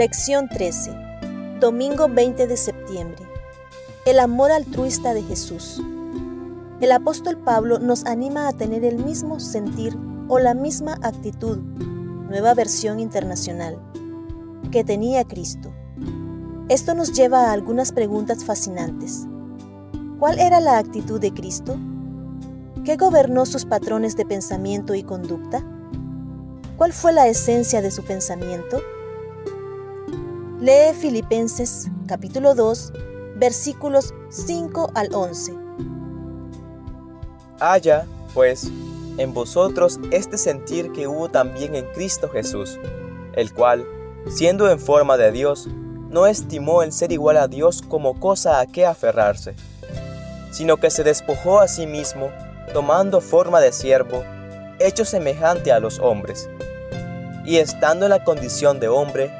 Lección 13. Domingo 20 de septiembre. El amor altruista de Jesús. El apóstol Pablo nos anima a tener el mismo sentir o la misma actitud, nueva versión internacional, que tenía Cristo. Esto nos lleva a algunas preguntas fascinantes. ¿Cuál era la actitud de Cristo? ¿Qué gobernó sus patrones de pensamiento y conducta? ¿Cuál fue la esencia de su pensamiento? Lee Filipenses capítulo 2 versículos 5 al 11. Haya, pues, en vosotros este sentir que hubo también en Cristo Jesús, el cual, siendo en forma de Dios, no estimó el ser igual a Dios como cosa a que aferrarse, sino que se despojó a sí mismo, tomando forma de siervo, hecho semejante a los hombres. Y estando en la condición de hombre,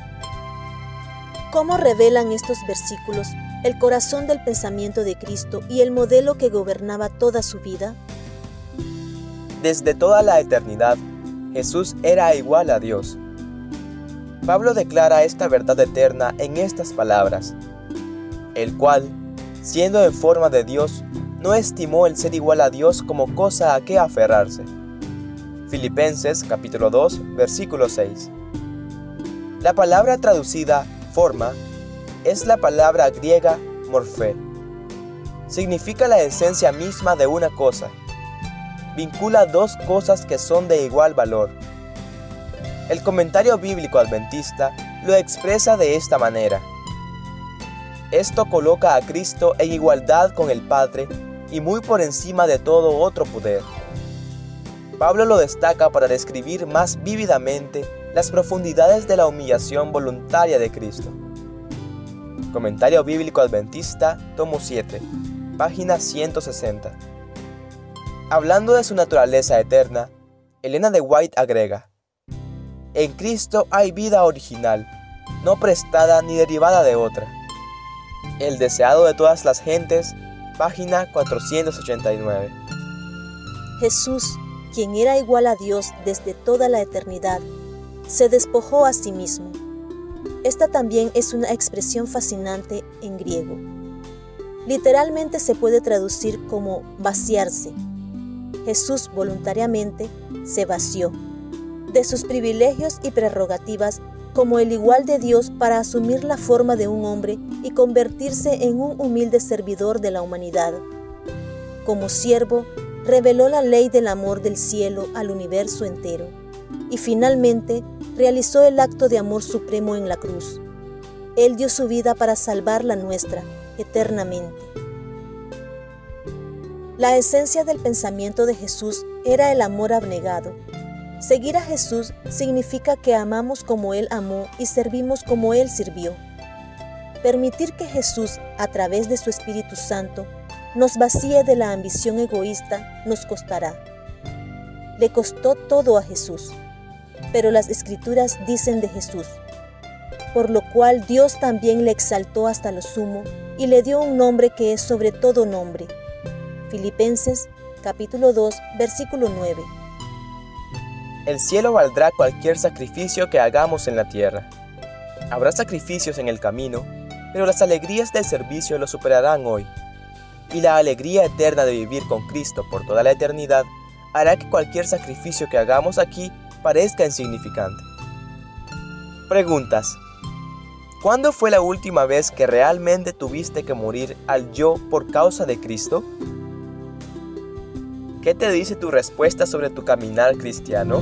¿Cómo revelan estos versículos el corazón del pensamiento de Cristo y el modelo que gobernaba toda su vida? Desde toda la eternidad, Jesús era igual a Dios. Pablo declara esta verdad eterna en estas palabras, el cual, siendo en forma de Dios, no estimó el ser igual a Dios como cosa a que aferrarse. Filipenses capítulo 2, versículo 6. La palabra traducida forma es la palabra griega morfé. Significa la esencia misma de una cosa. Vincula dos cosas que son de igual valor. El comentario bíblico adventista lo expresa de esta manera. Esto coloca a Cristo en igualdad con el Padre y muy por encima de todo otro poder. Pablo lo destaca para describir más vívidamente las profundidades de la humillación voluntaria de Cristo. Comentario Bíblico Adventista, tomo 7, página 160. Hablando de su naturaleza eterna, Elena de White agrega, En Cristo hay vida original, no prestada ni derivada de otra. El deseado de todas las gentes, página 489. Jesús, quien era igual a Dios desde toda la eternidad, se despojó a sí mismo. Esta también es una expresión fascinante en griego. Literalmente se puede traducir como vaciarse. Jesús voluntariamente se vació de sus privilegios y prerrogativas como el igual de Dios para asumir la forma de un hombre y convertirse en un humilde servidor de la humanidad. Como siervo, reveló la ley del amor del cielo al universo entero y finalmente realizó el acto de amor supremo en la cruz. Él dio su vida para salvar la nuestra eternamente. La esencia del pensamiento de Jesús era el amor abnegado. Seguir a Jesús significa que amamos como Él amó y servimos como Él sirvió. Permitir que Jesús, a través de su Espíritu Santo, nos vacíe de la ambición egoísta nos costará. Le costó todo a Jesús pero las escrituras dicen de Jesús, por lo cual Dios también le exaltó hasta lo sumo y le dio un nombre que es sobre todo nombre. Filipenses capítulo 2 versículo 9. El cielo valdrá cualquier sacrificio que hagamos en la tierra. Habrá sacrificios en el camino, pero las alegrías del servicio lo superarán hoy. Y la alegría eterna de vivir con Cristo por toda la eternidad hará que cualquier sacrificio que hagamos aquí parezca insignificante. Preguntas. ¿Cuándo fue la última vez que realmente tuviste que morir al yo por causa de Cristo? ¿Qué te dice tu respuesta sobre tu caminar cristiano?